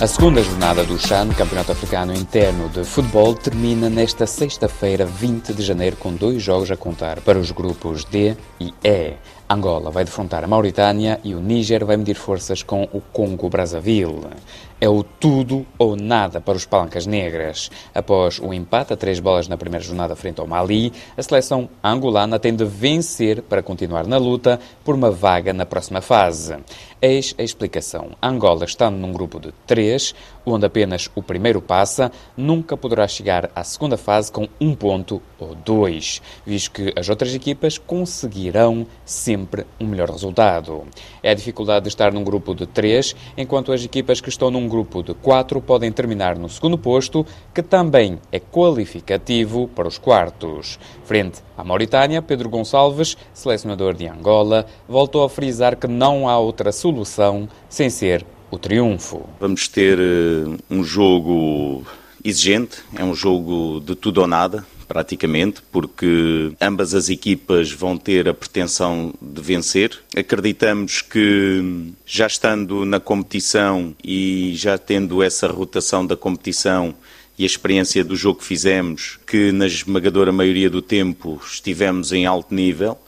A segunda jornada do CHAN, Campeonato Africano Interno de Futebol, termina nesta sexta-feira, 20 de janeiro, com dois jogos a contar para os grupos D e E. Angola vai defrontar a Mauritânia e o Níger vai medir forças com o Congo-Brazzaville. É o tudo ou nada para os palancas negras. Após o empate a três bolas na primeira jornada frente ao Mali, a seleção angolana tem de vencer para continuar na luta por uma vaga na próxima fase. Eis a explicação. Angola, estando num grupo de três, onde apenas o primeiro passa, nunca poderá chegar à segunda fase com um ponto ou dois, visto que as outras equipas conseguirão sempre um melhor resultado. É a dificuldade de estar num grupo de três, enquanto as equipas que estão num grupo de quatro podem terminar no segundo posto, que também é qualificativo para os quartos. Frente à Mauritânia, Pedro Gonçalves, selecionador de Angola, voltou a frisar que não há outra solução sem ser o triunfo. Vamos ter uh, um jogo exigente, é um jogo de tudo ou nada, praticamente, porque ambas as equipas vão ter a pretensão de vencer. Acreditamos que já estando na competição e já tendo essa rotação da competição e a experiência do jogo que fizemos, que na esmagadora maioria do tempo estivemos em alto nível,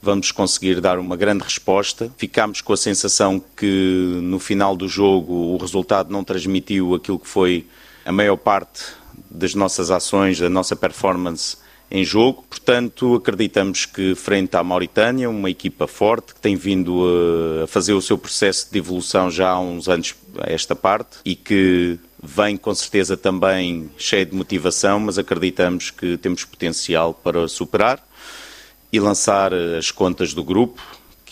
vamos conseguir dar uma grande resposta. Ficámos com a sensação que no final do jogo o resultado não transmitiu aquilo que foi a maior parte das nossas ações, da nossa performance em jogo. Portanto, acreditamos que frente à Mauritânia, uma equipa forte que tem vindo a fazer o seu processo de evolução já há uns anos a esta parte e que vem com certeza também cheia de motivação, mas acreditamos que temos potencial para superar e lançar as contas do grupo,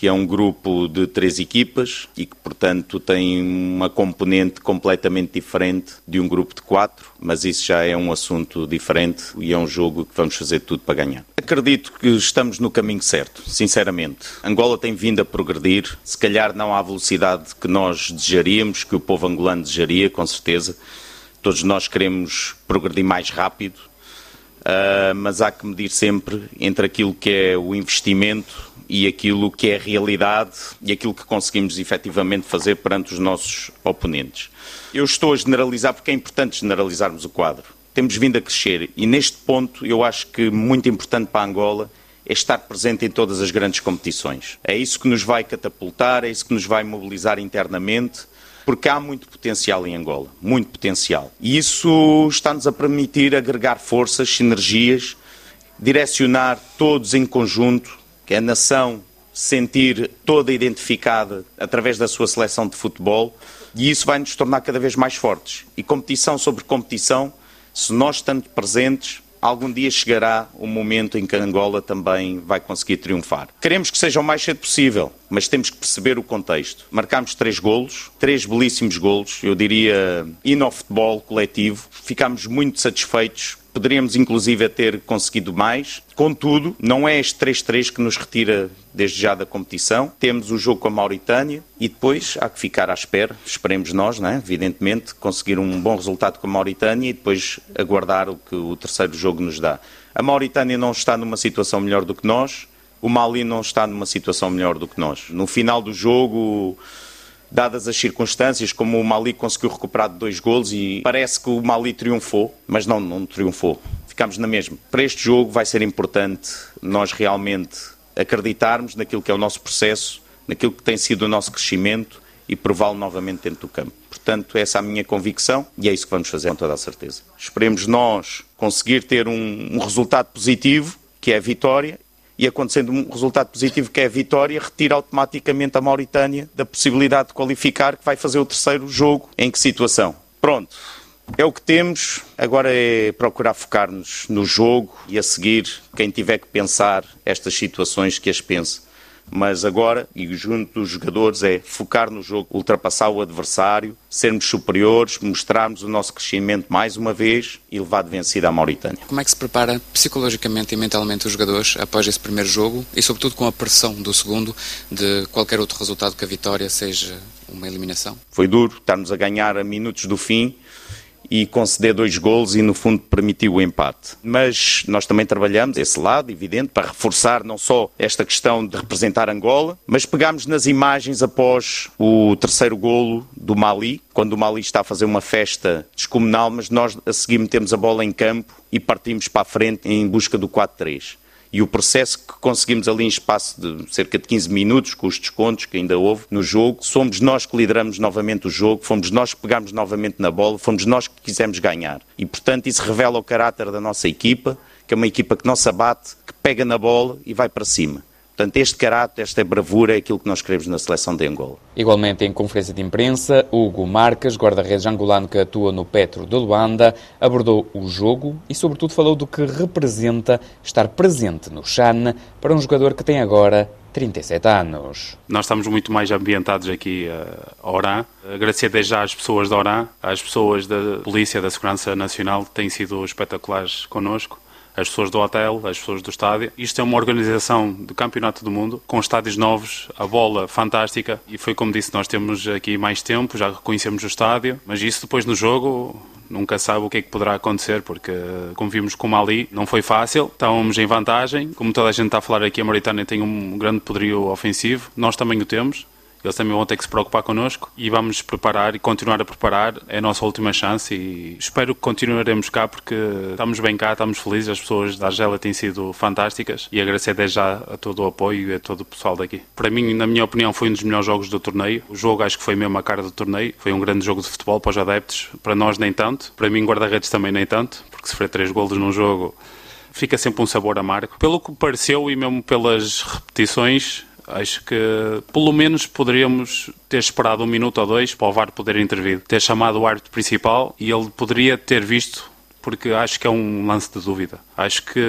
que é um grupo de três equipas e que, portanto, tem uma componente completamente diferente de um grupo de quatro, mas isso já é um assunto diferente e é um jogo que vamos fazer tudo para ganhar. Acredito que estamos no caminho certo, sinceramente. Angola tem vindo a progredir, se calhar não à velocidade que nós desejaríamos, que o povo angolano desejaria, com certeza. Todos nós queremos progredir mais rápido, Uh, mas há que medir sempre entre aquilo que é o investimento e aquilo que é a realidade e aquilo que conseguimos efetivamente fazer perante os nossos oponentes. Eu estou a generalizar porque é importante generalizarmos o quadro. Temos vindo a crescer e neste ponto eu acho que muito importante para Angola é estar presente em todas as grandes competições. É isso que nos vai catapultar, é isso que nos vai mobilizar internamente porque há muito potencial em Angola, muito potencial. E isso está-nos a permitir agregar forças, sinergias, direcionar todos em conjunto, que a nação sentir toda identificada através da sua seleção de futebol, e isso vai nos tornar cada vez mais fortes. E competição sobre competição, se nós estamos presentes, algum dia chegará o momento em que Angola também vai conseguir triunfar. Queremos que seja o mais cedo possível, mas temos que perceber o contexto. Marcámos três golos, três belíssimos golos, eu diria, no futebol coletivo. Ficámos muito satisfeitos Poderíamos, inclusive, ter conseguido mais. Contudo, não é este 3-3 que nos retira desde já da competição. Temos o jogo com a Mauritânia e depois há que ficar à espera, esperemos nós, né? evidentemente, conseguir um bom resultado com a Mauritânia e depois aguardar o que o terceiro jogo nos dá. A Mauritânia não está numa situação melhor do que nós, o Mali não está numa situação melhor do que nós. No final do jogo dadas as circunstâncias, como o Mali conseguiu recuperar de dois golos e parece que o Mali triunfou, mas não, não triunfou. Ficámos na mesma. Para este jogo vai ser importante nós realmente acreditarmos naquilo que é o nosso processo, naquilo que tem sido o nosso crescimento e prová-lo novamente dentro do campo. Portanto, essa é a minha convicção e é isso que vamos fazer com toda a certeza. Esperemos nós conseguir ter um, um resultado positivo, que é a vitória, e acontecendo um resultado positivo que é a vitória, retira automaticamente a Mauritânia da possibilidade de qualificar, que vai fazer o terceiro jogo. Em que situação? Pronto. É o que temos, agora é procurar focar-nos no jogo e a seguir, quem tiver que pensar estas situações, que as pense. Mas agora, e junto dos jogadores, é focar no jogo, ultrapassar o adversário, sermos superiores, mostrarmos o nosso crescimento mais uma vez e levar de vencida a Mauritânia. Como é que se prepara psicologicamente e mentalmente os jogadores após esse primeiro jogo e, sobretudo, com a pressão do segundo de qualquer outro resultado que a vitória seja uma eliminação? Foi duro estarmos a ganhar a minutos do fim e conceder dois golos e, no fundo, permitiu o empate. Mas nós também trabalhamos esse lado, evidente, para reforçar não só esta questão de representar Angola, mas pegámos nas imagens após o terceiro golo do Mali, quando o Mali está a fazer uma festa descomunal, mas nós a seguir metemos a bola em campo e partimos para a frente em busca do 4-3 e o processo que conseguimos ali em espaço de cerca de 15 minutos, com os descontos que ainda houve no jogo, somos nós que lideramos novamente o jogo, fomos nós que pegamos novamente na bola, fomos nós que quisemos ganhar. E, portanto, isso revela o caráter da nossa equipa, que é uma equipa que não se abate, que pega na bola e vai para cima. Portanto, este caráter, esta bravura é aquilo que nós queremos na seleção de Angola. Igualmente, em conferência de imprensa, Hugo Marques, guarda-redes angolano que atua no Petro de Luanda, abordou o jogo e, sobretudo, falou do que representa estar presente no Chan para um jogador que tem agora 37 anos. Nós estamos muito mais ambientados aqui a Oran. Agradecer desde já às pessoas da Oran, às pessoas da Polícia da Segurança Nacional que têm sido espetaculares connosco as pessoas do hotel, as pessoas do estádio. Isto é uma organização do Campeonato do Mundo, com estádios novos, a bola fantástica, e foi como disse, nós temos aqui mais tempo, já reconhecemos o estádio, mas isso depois no jogo nunca sabe o que é que poderá acontecer, porque como vimos com o Mali, não foi fácil, estávamos em vantagem, como toda a gente está a falar aqui, a Mauritânia tem um grande poderio ofensivo, nós também o temos, eles também vão ter que se preocupar connosco e vamos preparar e continuar a preparar. É a nossa última chance e espero que continuaremos cá porque estamos bem cá, estamos felizes. As pessoas da Argélia têm sido fantásticas e agradecer desde já a todo o apoio e a todo o pessoal daqui. Para mim, na minha opinião, foi um dos melhores jogos do torneio. O jogo acho que foi mesmo a cara do torneio. Foi um grande jogo de futebol para os adeptos. Para nós, nem tanto. Para mim, guarda-redes também nem tanto, porque sofrer três golos num jogo fica sempre um sabor amargo. Pelo que pareceu e mesmo pelas repetições, Acho que pelo menos poderíamos ter esperado um minuto ou dois para o VAR poder intervir, ter chamado o árbitro principal e ele poderia ter visto, porque acho que é um lance de dúvida. Acho que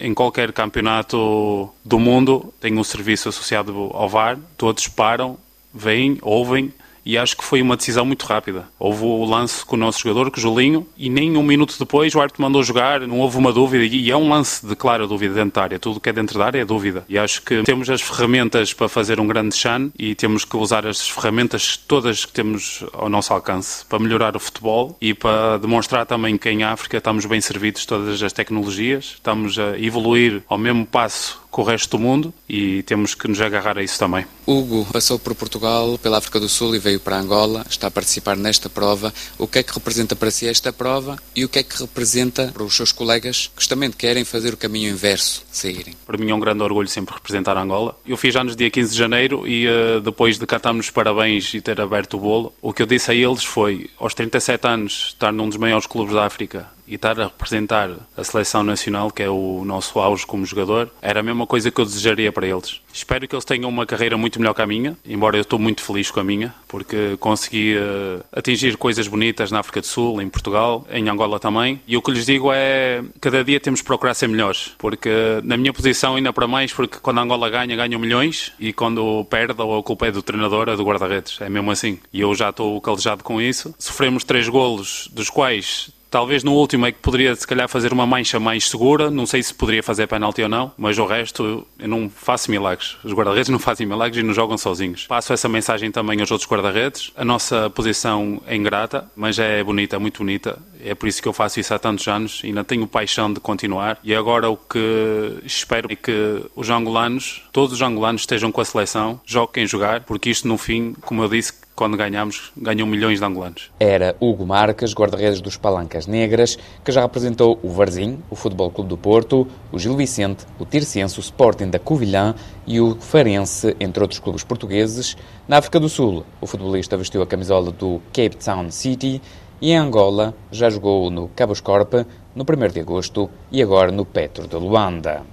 em qualquer campeonato do mundo tem um serviço associado ao VAR, todos param, veem, ouvem e acho que foi uma decisão muito rápida. Houve o lance com o nosso jogador, com o Julinho, e nem um minuto depois o árbitro mandou jogar, não houve uma dúvida, e é um lance de clara dúvida dentro da área. Tudo que é dentro da área é dúvida. E acho que temos as ferramentas para fazer um grande chan e temos que usar as ferramentas todas que temos ao nosso alcance para melhorar o futebol e para demonstrar também que em África estamos bem servidos todas as tecnologias, estamos a evoluir ao mesmo passo com o resto do mundo e temos que nos agarrar a isso também. Hugo passou por Portugal, pela África do Sul e veio para Angola, está a participar nesta prova. O que é que representa para si esta prova e o que é que representa para os seus colegas que justamente querem fazer o caminho inverso, saírem? Para mim é um grande orgulho sempre representar Angola. Eu fiz anos dia 15 de janeiro e uh, depois de cantarmos parabéns e ter aberto o bolo, o que eu disse a eles foi, aos 37 anos, estar num dos maiores clubes da África e estar a representar a seleção nacional, que é o nosso auge como jogador, era a mesma coisa que eu desejaria para eles. Espero que eles tenham uma carreira muito melhor que a minha, embora eu estou muito feliz com a minha, porque consegui uh, atingir coisas bonitas na África do Sul, em Portugal, em Angola também. E o que lhes digo é, cada dia temos de procurar ser melhores, porque na minha posição ainda para mais, porque quando a Angola ganha, ganham milhões, e quando perde, a culpa é do treinador, é do guarda-redes. É mesmo assim. E eu já estou calejado com isso. Sofremos três golos, dos quais Talvez no último é que poderia, se calhar, fazer uma mancha mais segura. Não sei se poderia fazer penalti ou não, mas o resto eu não faço milagres. Os guarda-redes não fazem milagres e não jogam sozinhos. Passo essa mensagem também aos outros guarda-redes. A nossa posição é ingrata, mas é bonita, muito bonita. É por isso que eu faço isso há tantos anos e ainda tenho paixão de continuar. E agora o que espero é que os angolanos, todos os angolanos, estejam com a seleção, joguem jogar, porque isto no fim, como eu disse, quando ganhamos, ganham milhões de angolanos. Era Hugo Marques, guarda-redes dos Palancas Negras, que já representou o Varzim, o Futebol Clube do Porto, o Gil Vicente, o Tircense, o Sporting da Covilhã e o Farense, entre outros clubes portugueses. Na África do Sul, o futebolista vestiu a camisola do Cape Town City e em Angola já jogou no Cabos Corp no 1 de agosto e agora no Petro de Luanda.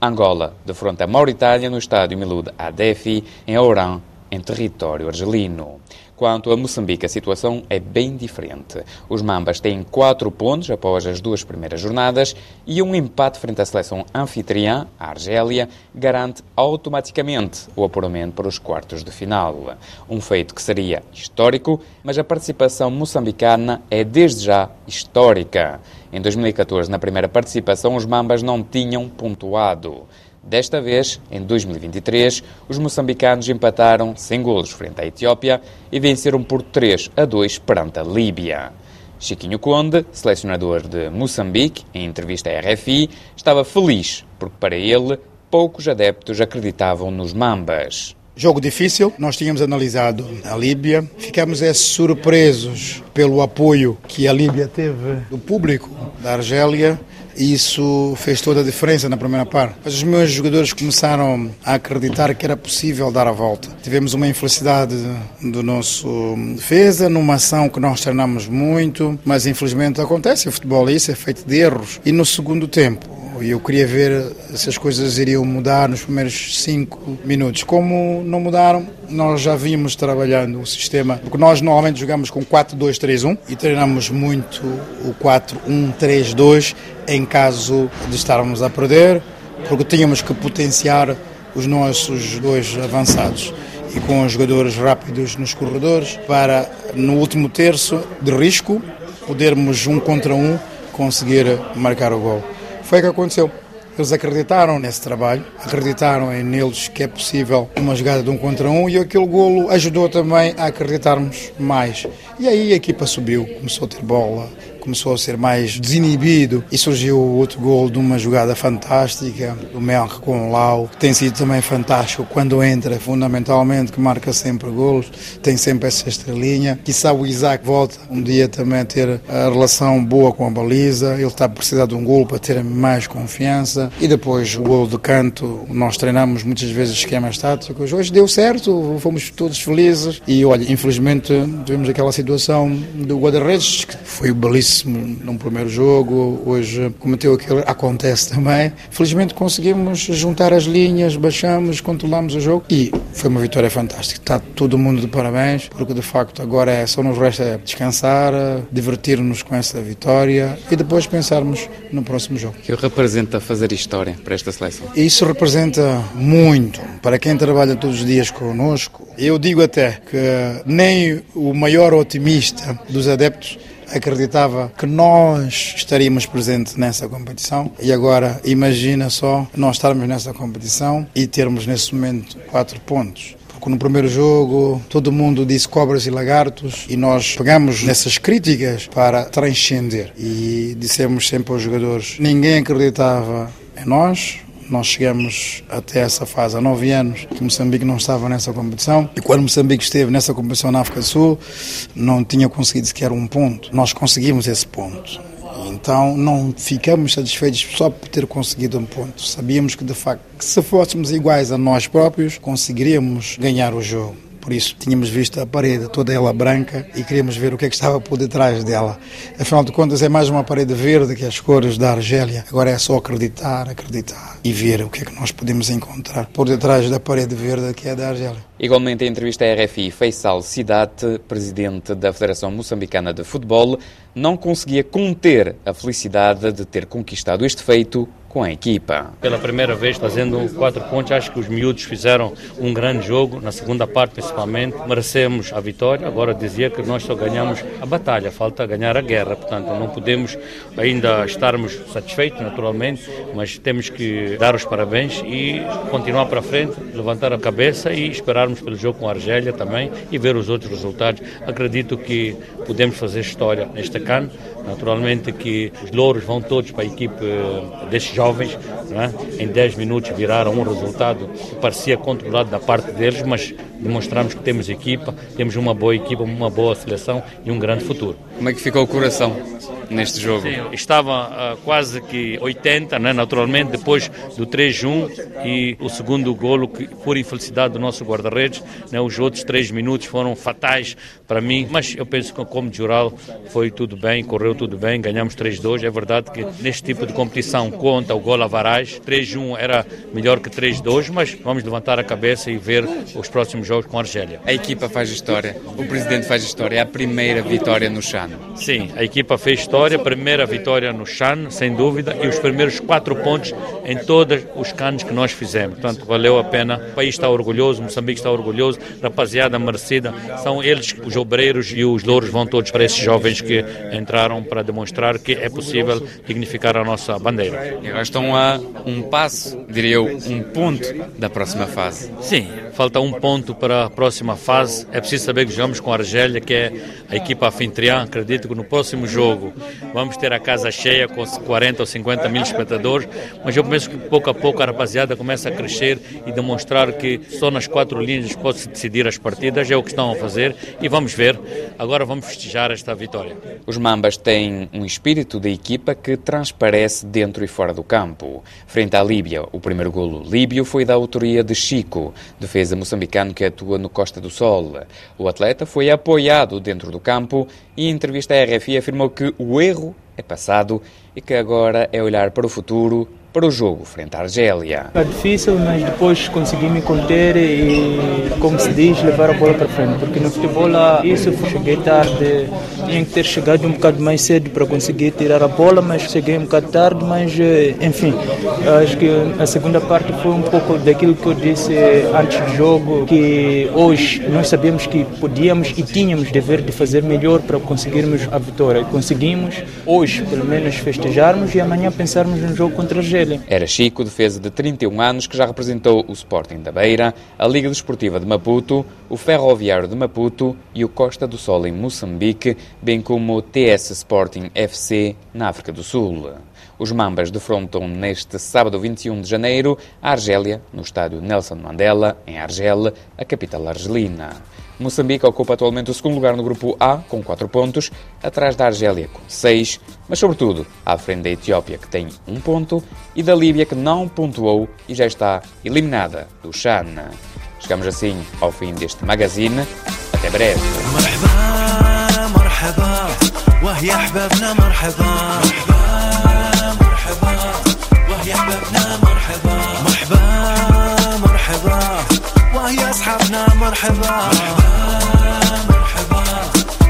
Angola defronta a Mauritânia no estádio Milud Adefi, em Oran, em território argelino. Quanto a Moçambique, a situação é bem diferente. Os Mambas têm quatro pontos após as duas primeiras jornadas e um empate frente à seleção anfitriã, a Argélia, garante automaticamente o apuramento para os quartos de final. Um feito que seria histórico, mas a participação moçambicana é desde já histórica. Em 2014, na primeira participação, os Mambas não tinham pontuado. Desta vez, em 2023, os moçambicanos empataram sem golos frente à Etiópia e venceram por 3 a 2 perante a Líbia. Chiquinho Conde, selecionador de Moçambique, em entrevista à RFI, estava feliz porque para ele poucos adeptos acreditavam nos Mambas. Jogo difícil, nós tínhamos analisado a Líbia, ficamos é, surpresos pelo apoio que a Líbia teve do público da Argélia isso fez toda a diferença na primeira parte. Mas os meus jogadores começaram a acreditar que era possível dar a volta. Tivemos uma infelicidade do nosso defesa, numa ação que nós treinamos muito, mas infelizmente acontece. O futebol é isso, é feito de erros. E no segundo tempo, e eu queria ver se as coisas iriam mudar nos primeiros cinco minutos. Como não mudaram, nós já vimos trabalhando o sistema, porque nós normalmente jogamos com 4-2-3-1 e treinamos muito o 4-1-3-2 em caso de estarmos a perder, porque tínhamos que potenciar os nossos dois avançados e com os jogadores rápidos nos corredores para no último terço de risco podermos um contra um conseguir marcar o gol. Foi o que aconteceu. Eles acreditaram nesse trabalho, acreditaram em neles que é possível uma jogada de um contra um e aquele golo ajudou também a acreditarmos mais. E aí a equipa subiu, começou a ter bola, começou a ser mais desinibido e surgiu outro gol de uma jogada fantástica do Melk com o Lau, que tem sido também fantástico quando entra, fundamentalmente, que marca sempre golos, tem sempre essa estrelinha. Quizá o Isaac volta um dia também a ter a relação boa com a baliza, ele está a precisar de um gol para ter mais confiança. E depois o gol de canto, nós treinamos muitas vezes esquemas táticos, hoje deu certo, fomos todos felizes. E olha, infelizmente tivemos aquela situação do guarda-redes que foi belíssimo belíssimo num primeiro jogo, hoje cometeu aquilo, acontece também. Felizmente conseguimos juntar as linhas, baixamos, controlamos o jogo e foi uma vitória fantástica. Está todo mundo de parabéns, porque de facto agora é, só nos resta descansar, divertir-nos com essa vitória e depois pensarmos no próximo jogo. O que representa fazer história para esta seleção? Isso representa muito para quem trabalha todos os dias conosco. Eu digo até que nem o maior otimista dos adeptos acreditava que nós estaríamos presentes nessa competição. E agora imagina só nós estarmos nessa competição e termos nesse momento quatro pontos. No primeiro jogo todo mundo disse cobras e lagartos e nós pegamos nessas críticas para transcender. E dissemos sempre aos jogadores ninguém acreditava em nós nós chegamos até essa fase há nove anos que Moçambique não estava nessa competição e quando Moçambique esteve nessa competição na África do Sul não tinha conseguido sequer um ponto. Nós conseguimos esse ponto. Então não ficamos satisfeitos só por ter conseguido um ponto. Sabíamos que de facto, se fôssemos iguais a nós próprios, conseguiríamos ganhar o jogo. Por isso tínhamos visto a parede toda ela branca e queríamos ver o que é que estava por detrás dela. Afinal de contas é mais uma parede verde que as cores da Argélia. Agora é só acreditar, acreditar e ver o que é que nós podemos encontrar por detrás da parede verde que é da Argélia. Igualmente em entrevista à RFI, Faisal Sidate, presidente da Federação Moçambicana de Futebol, não conseguia conter a felicidade de ter conquistado este feito com a equipa. Pela primeira vez fazendo quatro pontos, acho que os miúdos fizeram um grande jogo, na segunda parte principalmente, merecemos a vitória. Agora dizia que nós só ganhamos a batalha, falta ganhar a guerra, portanto não podemos ainda estarmos satisfeitos naturalmente, mas temos que dar os parabéns e continuar para frente, levantar a cabeça e esperarmos pelo jogo com a Argélia também e ver os outros resultados. Acredito que podemos fazer história nesta CAN, naturalmente que os louros vão todos para a equipe destes jovens, é? em 10 minutos viraram um resultado que parecia controlado da parte deles, mas demonstramos que temos equipa, temos uma boa equipa, uma boa seleção e um grande futuro. Como é que ficou o coração neste jogo? Sim, estava uh, quase que 80, né, naturalmente, depois do 3-1 e o segundo golo, que, por infelicidade do nosso guarda-redes, né, os outros três minutos foram fatais para mim, mas eu penso que como jural foi tudo bem, correu tudo bem, ganhamos 3-2, é verdade que neste tipo de competição conta o gol a Varaz, 3-1 era melhor que 3-2, mas vamos levantar a cabeça e ver os próximos jogos jogos com a Argélia. A equipa faz história, o presidente faz história, é a primeira vitória no Chan. Sim, a equipa fez história, primeira vitória no Chan, sem dúvida, e os primeiros quatro pontos em todos os canos que nós fizemos. Portanto, valeu a pena. O país está orgulhoso, Moçambique está orgulhoso, rapaziada merecida. São eles, os obreiros e os louros vão todos para esses jovens que entraram para demonstrar que é possível dignificar a nossa bandeira. E agora estão a um passo, diria eu, um ponto da próxima fase. Sim, falta um ponto para a próxima fase. É preciso saber que jogamos com a Argélia, que é a equipa anfitriã. Acredito que no próximo jogo vamos ter a casa cheia com 40 ou 50 mil espectadores, mas eu penso que pouco a pouco a rapaziada começa a crescer e demonstrar que só nas quatro linhas pode-se decidir as partidas. É o que estão a fazer e vamos ver. Agora vamos festejar esta vitória. Os Mambas têm um espírito de equipa que transparece dentro e fora do campo. Frente à Líbia, o primeiro golo líbio foi da autoria de Chico, defesa moçambicano que atua no Costa do Sol. O atleta foi apoiado dentro do campo e, em entrevista à RFI, afirmou que o erro é passado e que agora é olhar para o futuro para o jogo frente à Argélia. É difícil, mas depois consegui me conter e, como se diz, levar a bola para frente. Porque no futebol, isso cheguei tarde, tinha que ter chegado um bocado mais cedo para conseguir tirar a bola, mas cheguei um bocado tarde. Mas, eh, enfim, acho que a segunda parte foi um pouco daquilo que eu disse antes do jogo, que hoje nós sabíamos que podíamos e tínhamos dever de fazer melhor para conseguirmos a vitória. Conseguimos hoje, pelo menos, festejarmos e amanhã pensarmos no jogo contra a Argélia. Era Chico, defesa de 31 anos, que já representou o Sporting da Beira, a Liga Desportiva de Maputo, o Ferroviário de Maputo e o Costa do Sol em Moçambique, bem como o TS Sporting FC na África do Sul. Os Mambas defrontam neste sábado 21 de janeiro a Argélia, no estádio Nelson Mandela, em Argel, a capital argelina. Moçambique ocupa atualmente o segundo lugar no grupo A, com 4 pontos, atrás da Argélia, com 6, mas sobretudo à frente da Etiópia, que tem 1 ponto, e da Líbia, que não pontuou e já está eliminada do Chan. Chegamos assim ao fim deste magazine. Até breve. وهي أصحابنا مرحبا. مرحبا.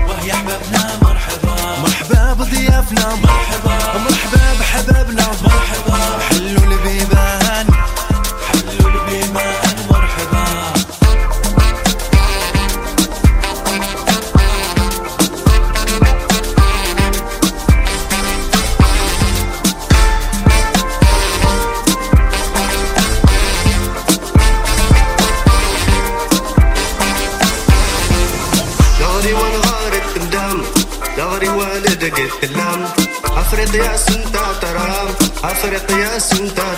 وهي أحبابنا مرحبا. مرحبا بضيافنا مرحبا. مرحبا بحبابنا مرحبا. حلوا gitti lam Hasret yasin ta taram Hasret yasin ta